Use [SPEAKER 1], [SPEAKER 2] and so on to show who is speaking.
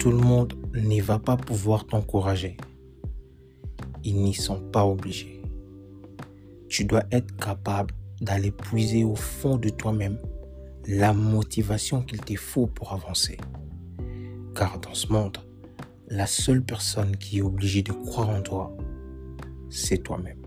[SPEAKER 1] Tout le monde ne va pas pouvoir t'encourager. Ils n'y sont pas obligés. Tu dois être capable d'aller puiser au fond de toi-même la motivation qu'il te faut pour avancer. Car dans ce monde, la seule personne qui est obligée de croire en toi, c'est toi-même.